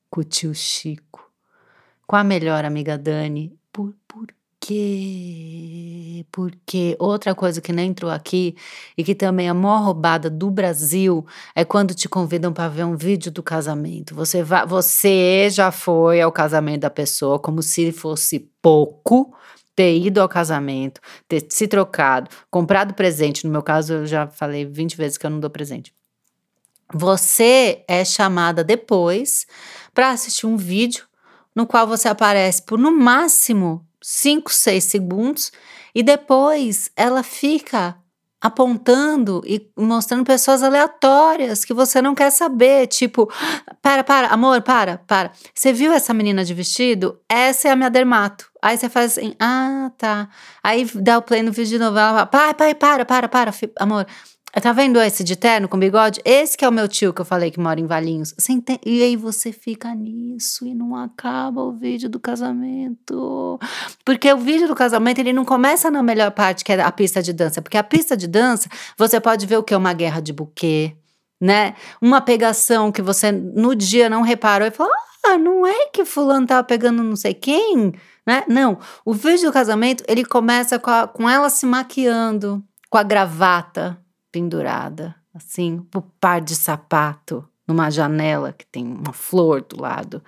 com o tio Chico, com a melhor amiga Dani. Por, por quê? Porque outra coisa que nem entrou aqui e que também é a maior roubada do Brasil é quando te convidam para ver um vídeo do casamento. Você vai, você já foi ao casamento da pessoa como se fosse pouco ter ido ao casamento, ter se trocado, comprado presente. No meu caso, eu já falei 20 vezes que eu não dou presente. Você é chamada depois para assistir um vídeo no qual você aparece por no máximo 5, 6 segundos e depois ela fica apontando e mostrando pessoas aleatórias que você não quer saber, tipo, para, para, amor, para, para. Você viu essa menina de vestido? Essa é a minha dermato. Aí você faz assim, ah, tá. Aí dá o play no vídeo de novela, pai, pai, para, para, para, amor. Tá vendo esse de terno com bigode? Esse que é o meu tio que eu falei que mora em Valinhos. E aí você fica nisso e não acaba o vídeo do casamento. Porque o vídeo do casamento, ele não começa na melhor parte, que é a pista de dança. Porque a pista de dança, você pode ver o que é uma guerra de buquê, né? Uma pegação que você no dia não reparou e falou: ah, não é que fulano tava pegando não sei quem, né? Não. O vídeo do casamento, ele começa com, a, com ela se maquiando, com a gravata pendurada, assim, o par de sapato numa janela que tem uma flor do lado.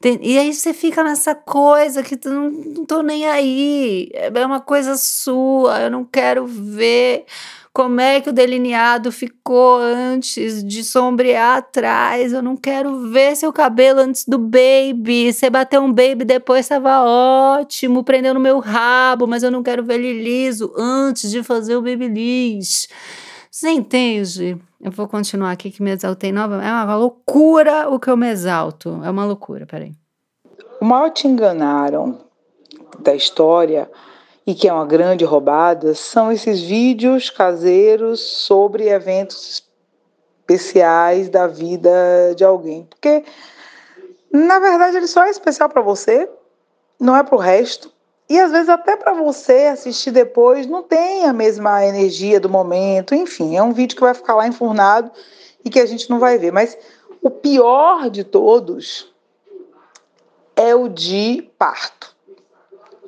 Tem, e aí você fica nessa coisa que tu não, não tô nem aí, é uma coisa sua, eu não quero ver como é que o delineado ficou antes de sombrear atrás. Eu não quero ver seu cabelo antes do baby. Você bateu um baby depois estava ótimo, prendeu no meu rabo, mas eu não quero ver ele liso antes de fazer o babyliss. Você entende? Eu vou continuar aqui que me exaltei nova. É uma loucura o que eu me exalto. É uma loucura, peraí. O maior te enganaram da história e que é uma grande roubada são esses vídeos caseiros sobre eventos especiais da vida de alguém. Porque, na verdade, ele só é especial para você, não é para o resto. E às vezes até para você assistir depois não tem a mesma energia do momento, enfim, é um vídeo que vai ficar lá enfurnado e que a gente não vai ver. Mas o pior de todos é o de parto.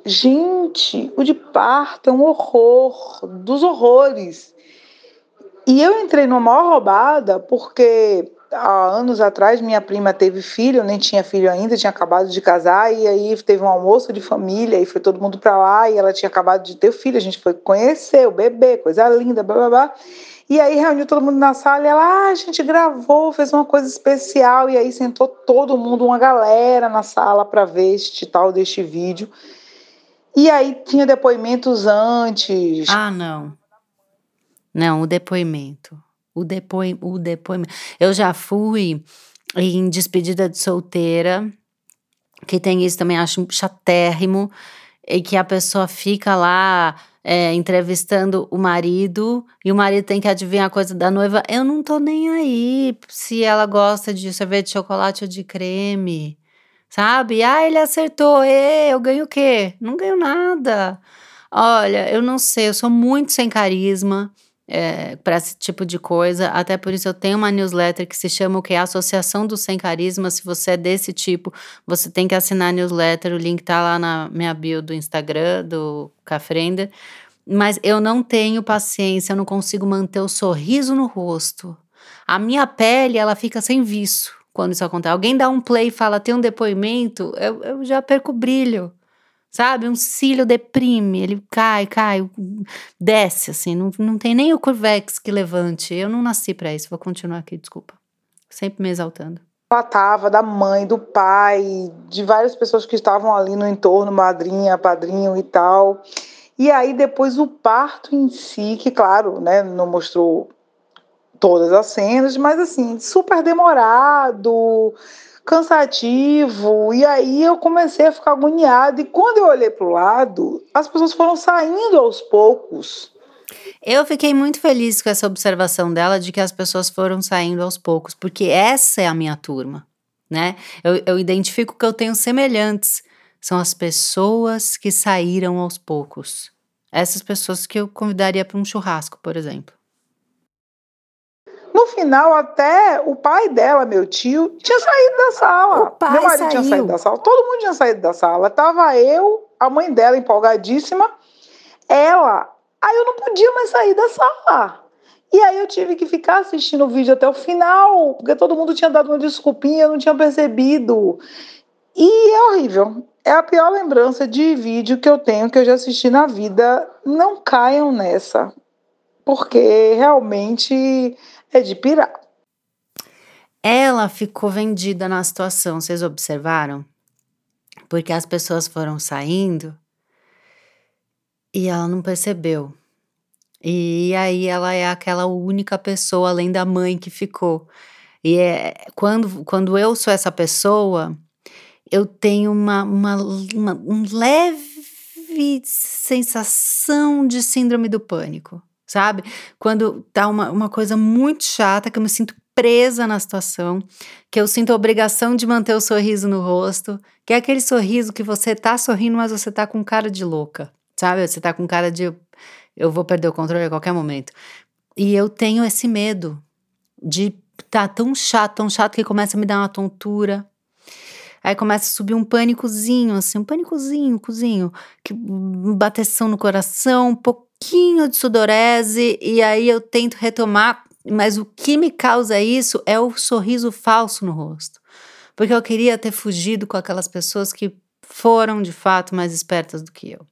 Gente, o de parto é um horror dos horrores. E eu entrei numa maior roubada porque há anos atrás, minha prima teve filho, eu nem tinha filho ainda, tinha acabado de casar, e aí teve um almoço de família, e foi todo mundo para lá, e ela tinha acabado de ter filho, a gente foi conhecer o bebê, coisa linda, blá blá blá. E aí reuniu todo mundo na sala e ela, ah, a gente gravou, fez uma coisa especial, e aí sentou todo mundo, uma galera na sala para ver este tal deste vídeo. E aí tinha depoimentos antes. Ah, não. Não, o depoimento. O, depoi, o depoimento. Eu já fui em despedida de solteira, que tem isso também, acho chatérrimo, e que a pessoa fica lá é, entrevistando o marido e o marido tem que adivinhar a coisa da noiva. Eu não tô nem aí se ela gosta de sorvete de chocolate ou de creme, sabe? Ah, ele acertou, e eu ganho o quê? Não ganho nada. Olha, eu não sei, eu sou muito sem carisma é, para esse tipo de coisa. Até por isso eu tenho uma newsletter que se chama o que? Associação do Sem Carisma. Se você é desse tipo, você tem que assinar a newsletter. O link tá lá na minha bio do Instagram, do Cafrender. Mas eu não tenho paciência, eu não consigo manter o sorriso no rosto. A minha pele, ela fica sem viço quando isso acontece. Alguém dá um play e fala, tem um depoimento, eu, eu já perco o brilho sabe? Um cílio deprime, ele cai, cai, desce, assim, não, não tem nem o curvex que levante. Eu não nasci para isso, vou continuar aqui, desculpa. Sempre me exaltando. Tava da mãe, do pai, de várias pessoas que estavam ali no entorno, madrinha, padrinho e tal. E aí depois o parto em si, que claro, né, não mostrou todas as cenas, mas assim, super demorado, cansativo. E aí eu comecei a ficar agoniada. E quando eu olhei para o lado, as pessoas foram saindo aos poucos. Eu fiquei muito feliz com essa observação dela de que as pessoas foram saindo aos poucos, porque essa é a minha turma, né? Eu, eu identifico que eu tenho semelhantes. São as pessoas que saíram aos poucos. Essas pessoas que eu convidaria para um churrasco, por exemplo. No final, até o pai dela, meu tio, tinha saído da sala. O pai meu marido saiu. tinha saído da sala. Todo mundo tinha saído da sala. Tava eu, a mãe dela empolgadíssima, ela. Aí eu não podia mais sair da sala. E aí eu tive que ficar assistindo o vídeo até o final, porque todo mundo tinha dado uma desculpinha, eu não tinha percebido. E é horrível. É a pior lembrança de vídeo que eu tenho que eu já assisti na vida. Não caiam nessa, porque realmente é de pirar. Ela ficou vendida na situação, vocês observaram? Porque as pessoas foram saindo e ela não percebeu. E aí ela é aquela única pessoa além da mãe que ficou. E é quando, quando eu sou essa pessoa, eu tenho uma, uma, uma um leve sensação de síndrome do pânico, sabe? Quando tá uma, uma coisa muito chata, que eu me sinto presa na situação, que eu sinto a obrigação de manter o sorriso no rosto, que é aquele sorriso que você tá sorrindo, mas você tá com cara de louca, sabe? Você tá com cara de eu vou perder o controle a qualquer momento. E eu tenho esse medo de tá tão chato, tão chato que começa a me dar uma tontura. Aí começa a subir um pânicozinho, assim, um pânicozinho, cozinho, que bateção no coração, um pouquinho de sudorese, e aí eu tento retomar, mas o que me causa isso é o sorriso falso no rosto. Porque eu queria ter fugido com aquelas pessoas que foram de fato mais espertas do que eu.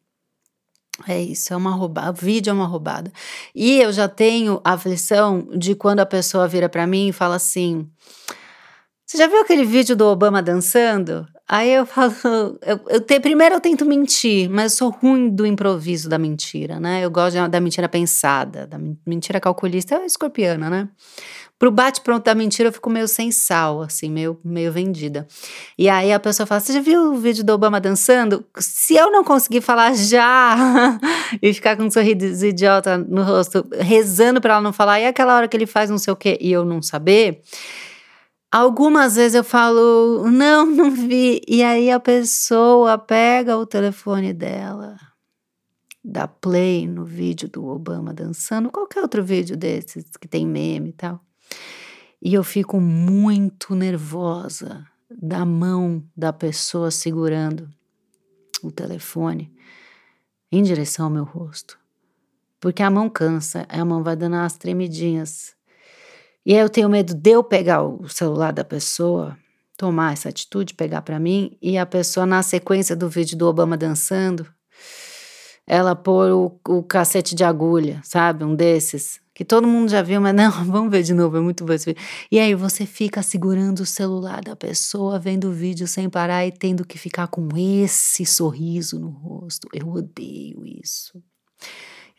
É isso, é uma roubada. O vídeo é uma roubada. E eu já tenho a aflição de quando a pessoa vira para mim e fala assim: Você já viu aquele vídeo do Obama dançando? Aí eu falo, eu, eu te, primeiro eu tento mentir, mas eu sou ruim do improviso da mentira, né? Eu gosto da mentira pensada, da mentira calculista, é escorpiana, né? Pro bate-pronto da mentira eu fico meio sem sal, assim, meio, meio vendida. E aí a pessoa fala: Você já viu o vídeo do Obama dançando? Se eu não conseguir falar já e ficar com um sorriso idiota no rosto, rezando pra ela não falar, e aquela hora que ele faz não sei o quê e eu não saber. Algumas vezes eu falo, não, não vi. E aí a pessoa pega o telefone dela, dá play no vídeo do Obama dançando, qualquer outro vídeo desses que tem meme e tal. E eu fico muito nervosa da mão da pessoa segurando o telefone em direção ao meu rosto. Porque a mão cansa, a mão vai dando umas tremidinhas. E aí eu tenho medo de eu pegar o celular da pessoa, tomar essa atitude, pegar para mim, e a pessoa, na sequência do vídeo do Obama dançando, ela pôr o, o cacete de agulha, sabe? Um desses. Que todo mundo já viu, mas não, vamos ver de novo, é muito bom esse vídeo. E aí você fica segurando o celular da pessoa, vendo o vídeo sem parar e tendo que ficar com esse sorriso no rosto. Eu odeio isso.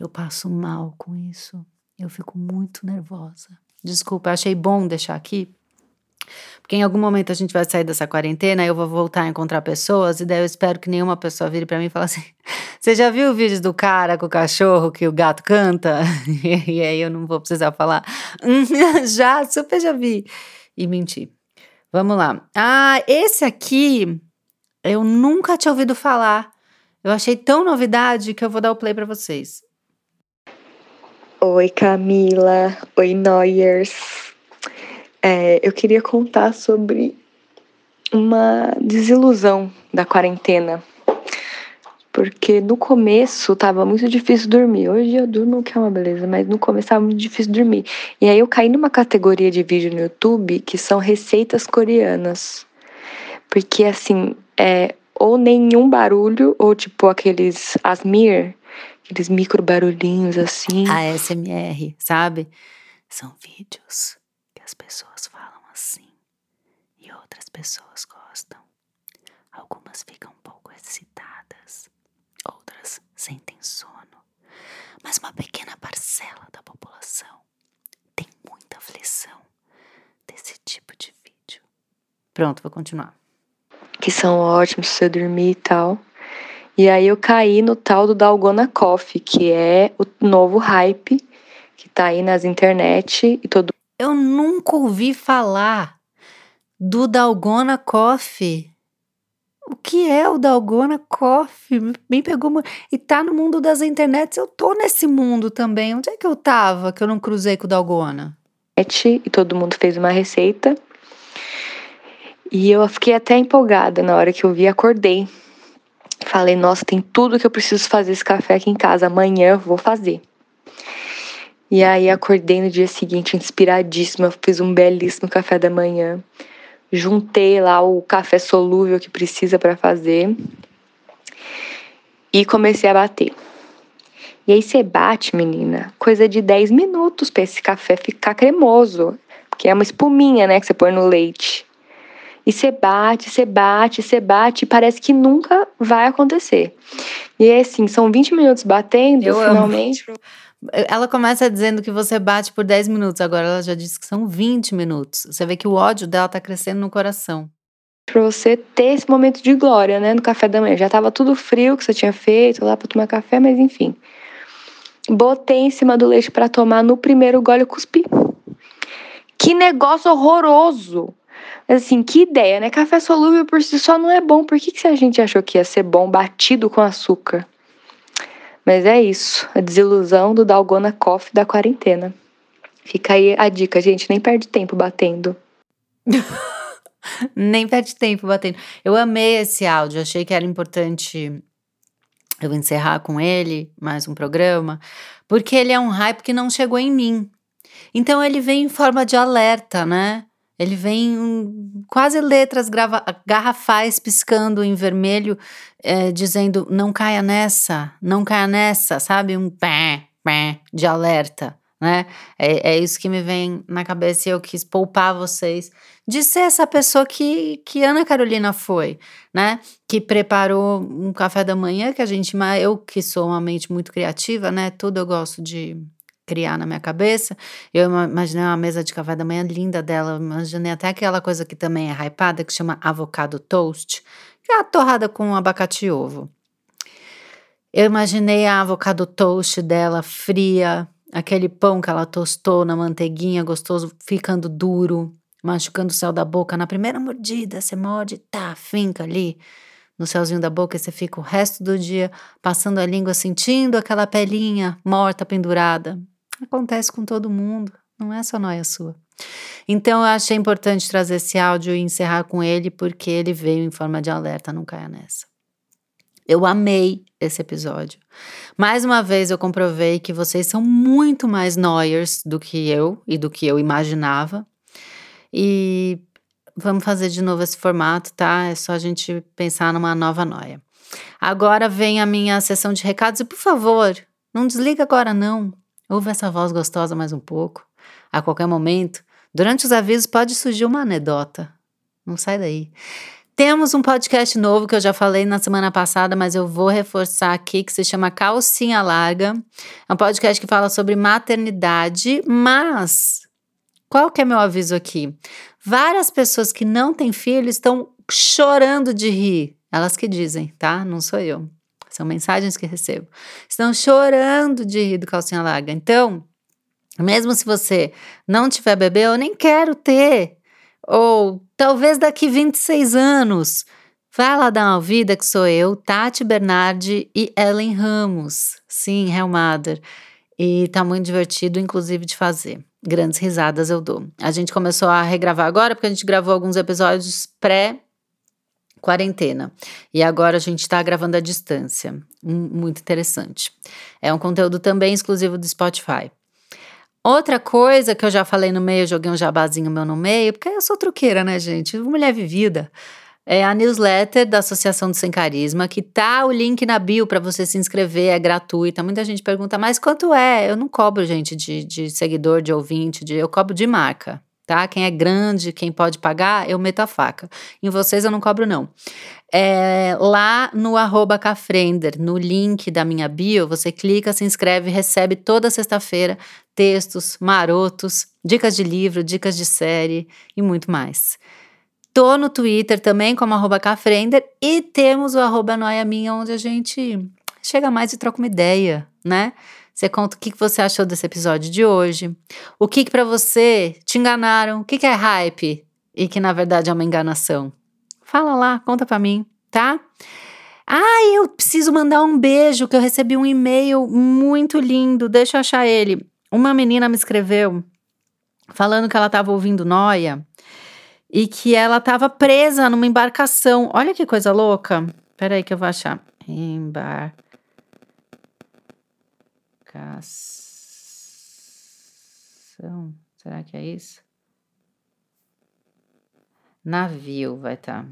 Eu passo mal com isso. Eu fico muito nervosa. Desculpa, achei bom deixar aqui. Porque em algum momento a gente vai sair dessa quarentena, eu vou voltar a encontrar pessoas, e daí eu espero que nenhuma pessoa vire para mim e fale assim: Você já viu o vídeo do cara com o cachorro que o gato canta? E aí eu não vou precisar falar: Já, super já vi. E mentir. Vamos lá. Ah, esse aqui eu nunca tinha ouvido falar. Eu achei tão novidade que eu vou dar o play para vocês. Oi, Camila. Oi, Noyers. É, eu queria contar sobre uma desilusão da quarentena. Porque no começo tava muito difícil dormir. Hoje eu durmo que é uma beleza, mas no começo tava muito difícil dormir. E aí eu caí numa categoria de vídeo no YouTube que são receitas coreanas. Porque assim, é ou nenhum barulho, ou tipo aqueles Asmir, aqueles micro barulhinhos assim. A SMR, sabe? São vídeos que as pessoas falam assim e outras pessoas gostam. Algumas ficam um pouco excitadas, outras sentem sono. Mas uma pequena parcela da população tem muita aflição desse tipo de vídeo. Pronto, vou continuar. Que são ótimos pra você dormir e tal. E aí eu caí no tal do Dalgona Coffee, que é o novo hype que tá aí nas internet e todo Eu nunca ouvi falar do Dalgona Coffee. O que é o Dalgona Coffee? Me- pegou muito. E tá no mundo das internets. Eu tô nesse mundo também. Onde é que eu tava que eu não cruzei com o Dalgona? e todo mundo fez uma receita. E eu fiquei até empolgada na hora que eu vi, acordei. Falei, nossa, tem tudo que eu preciso fazer esse café aqui em casa. Amanhã eu vou fazer. E aí acordei no dia seguinte inspiradíssima, fiz um belíssimo café da manhã. Juntei lá o café solúvel que precisa para fazer e comecei a bater. E aí você bate, menina, coisa de 10 minutos para esse café ficar cremoso, que é uma espuminha, né, que você põe no leite. E você bate, você bate, você bate, e parece que nunca vai acontecer. E aí, assim, são 20 minutos batendo, Eu finalmente. Amo. Ela começa dizendo que você bate por 10 minutos, agora ela já disse que são 20 minutos. Você vê que o ódio dela tá crescendo no coração. Pra você ter esse momento de glória, né, no café da manhã. Já tava tudo frio que você tinha feito lá pra tomar café, mas enfim. Botei em cima do leite para tomar no primeiro gole e cuspi. Que negócio horroroso! Assim, que ideia, né? Café solúvel por si só não é bom. Por que, que a gente achou que ia ser bom batido com açúcar? Mas é isso, a desilusão do Dalgona Coffee da quarentena. Fica aí a dica, gente, nem perde tempo batendo. nem perde tempo batendo. Eu amei esse áudio, achei que era importante eu encerrar com ele mais um programa, porque ele é um hype que não chegou em mim. Então ele vem em forma de alerta, né? Ele vem um, quase letras garrafais piscando em vermelho, é, dizendo não caia nessa, não caia nessa, sabe? Um pé, pé de alerta, né? É, é isso que me vem na cabeça e eu quis poupar vocês de ser essa pessoa que, que Ana Carolina foi, né? Que preparou um café da manhã que a gente, eu que sou uma mente muito criativa, né? Tudo eu gosto de criar na minha cabeça. Eu imaginei uma mesa de café da manhã linda dela, imaginei até aquela coisa que também é hypada, que chama avocado toast, que é a torrada com abacate e ovo. Eu imaginei a avocado toast dela fria, aquele pão que ela tostou na manteiguinha, gostoso, ficando duro, machucando o céu da boca. Na primeira mordida, você morde, tá, finca ali no céuzinho da boca e você fica o resto do dia passando a língua, sentindo aquela pelinha morta pendurada. Acontece com todo mundo, não é só noia sua. Então eu achei importante trazer esse áudio e encerrar com ele, porque ele veio em forma de alerta, não caia nessa. Eu amei esse episódio. Mais uma vez eu comprovei que vocês são muito mais noyers do que eu e do que eu imaginava. E vamos fazer de novo esse formato, tá? É só a gente pensar numa nova noia. Agora vem a minha sessão de recados e por favor, não desliga agora não. Ouve essa voz gostosa mais um pouco. A qualquer momento, durante os avisos, pode surgir uma anedota. Não sai daí. Temos um podcast novo que eu já falei na semana passada, mas eu vou reforçar aqui, que se chama Calcinha Larga. É um podcast que fala sobre maternidade, mas qual que é meu aviso aqui? Várias pessoas que não têm filho estão chorando de rir. Elas que dizem, tá? Não sou eu. São mensagens que recebo. Estão chorando de rir do calcinha larga. Então, mesmo se você não tiver bebê, eu nem quero ter. Ou talvez daqui 26 anos. Vai lá dar uma vida que sou eu, Tati Bernardi e Ellen Ramos. Sim, Helmader. E tá muito divertido, inclusive, de fazer. Grandes risadas eu dou. A gente começou a regravar agora, porque a gente gravou alguns episódios pré quarentena. E agora a gente está gravando à distância. Muito interessante. É um conteúdo também exclusivo do Spotify. Outra coisa que eu já falei no meio, joguei um jabazinho meu no meio, porque eu sou truqueira, né, gente? Mulher vivida. É a newsletter da Associação do Sem Carisma, que tá o link na bio para você se inscrever, é gratuita. Muita gente pergunta, mas quanto é? Eu não cobro, gente, de, de seguidor, de ouvinte, de, eu cobro de marca tá? Quem é grande, quem pode pagar, eu meto a faca. Em vocês eu não cobro, não. É, lá no arroba Cafrender, no link da minha bio, você clica, se inscreve, recebe toda sexta-feira textos marotos, dicas de livro, dicas de série e muito mais. Tô no Twitter também como arroba Cafrender e temos o arroba Noia Minha, onde a gente chega mais e troca uma ideia, né? Você conta o que você achou desse episódio de hoje. O que, que para você te enganaram. O que, que é hype e que na verdade é uma enganação. Fala lá, conta para mim, tá? Ah, eu preciso mandar um beijo que eu recebi um e-mail muito lindo. Deixa eu achar ele. Uma menina me escreveu falando que ela estava ouvindo Noia e que ela estava presa numa embarcação. Olha que coisa louca. Peraí que eu vou achar. Embarcação. Será que é isso? Navio vai estar. Tá.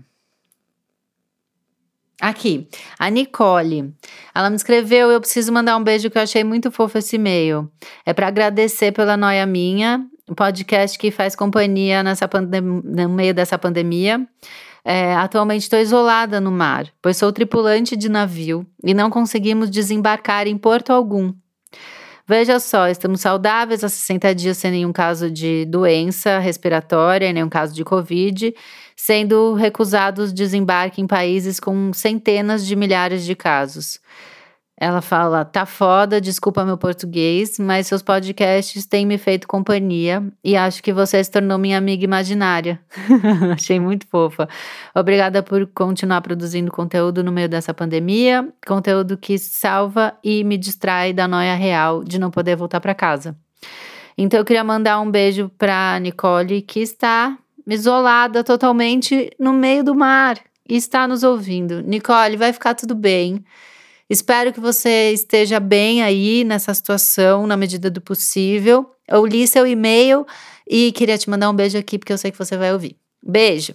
Aqui, a Nicole. Ela me escreveu: Eu preciso mandar um beijo que eu achei muito fofo esse e-mail. É para agradecer pela noia minha, podcast que faz companhia nessa no meio dessa pandemia. É, atualmente estou isolada no mar, pois sou tripulante de navio e não conseguimos desembarcar em porto algum. Veja só, estamos saudáveis há 60 dias sem nenhum caso de doença respiratória, nenhum caso de Covid, sendo recusados desembarque em países com centenas de milhares de casos. Ela fala: tá foda, desculpa meu português, mas seus podcasts têm me feito companhia e acho que você se tornou minha amiga imaginária. Achei muito fofa. Obrigada por continuar produzindo conteúdo no meio dessa pandemia, conteúdo que salva e me distrai da noia real de não poder voltar para casa. Então eu queria mandar um beijo para Nicole que está isolada totalmente no meio do mar e está nos ouvindo. Nicole, vai ficar tudo bem. Espero que você esteja bem aí nessa situação, na medida do possível. Eu li seu e-mail e queria te mandar um beijo aqui, porque eu sei que você vai ouvir. Beijo.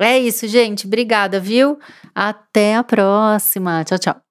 É isso, gente. Obrigada, viu? Até a próxima. Tchau, tchau.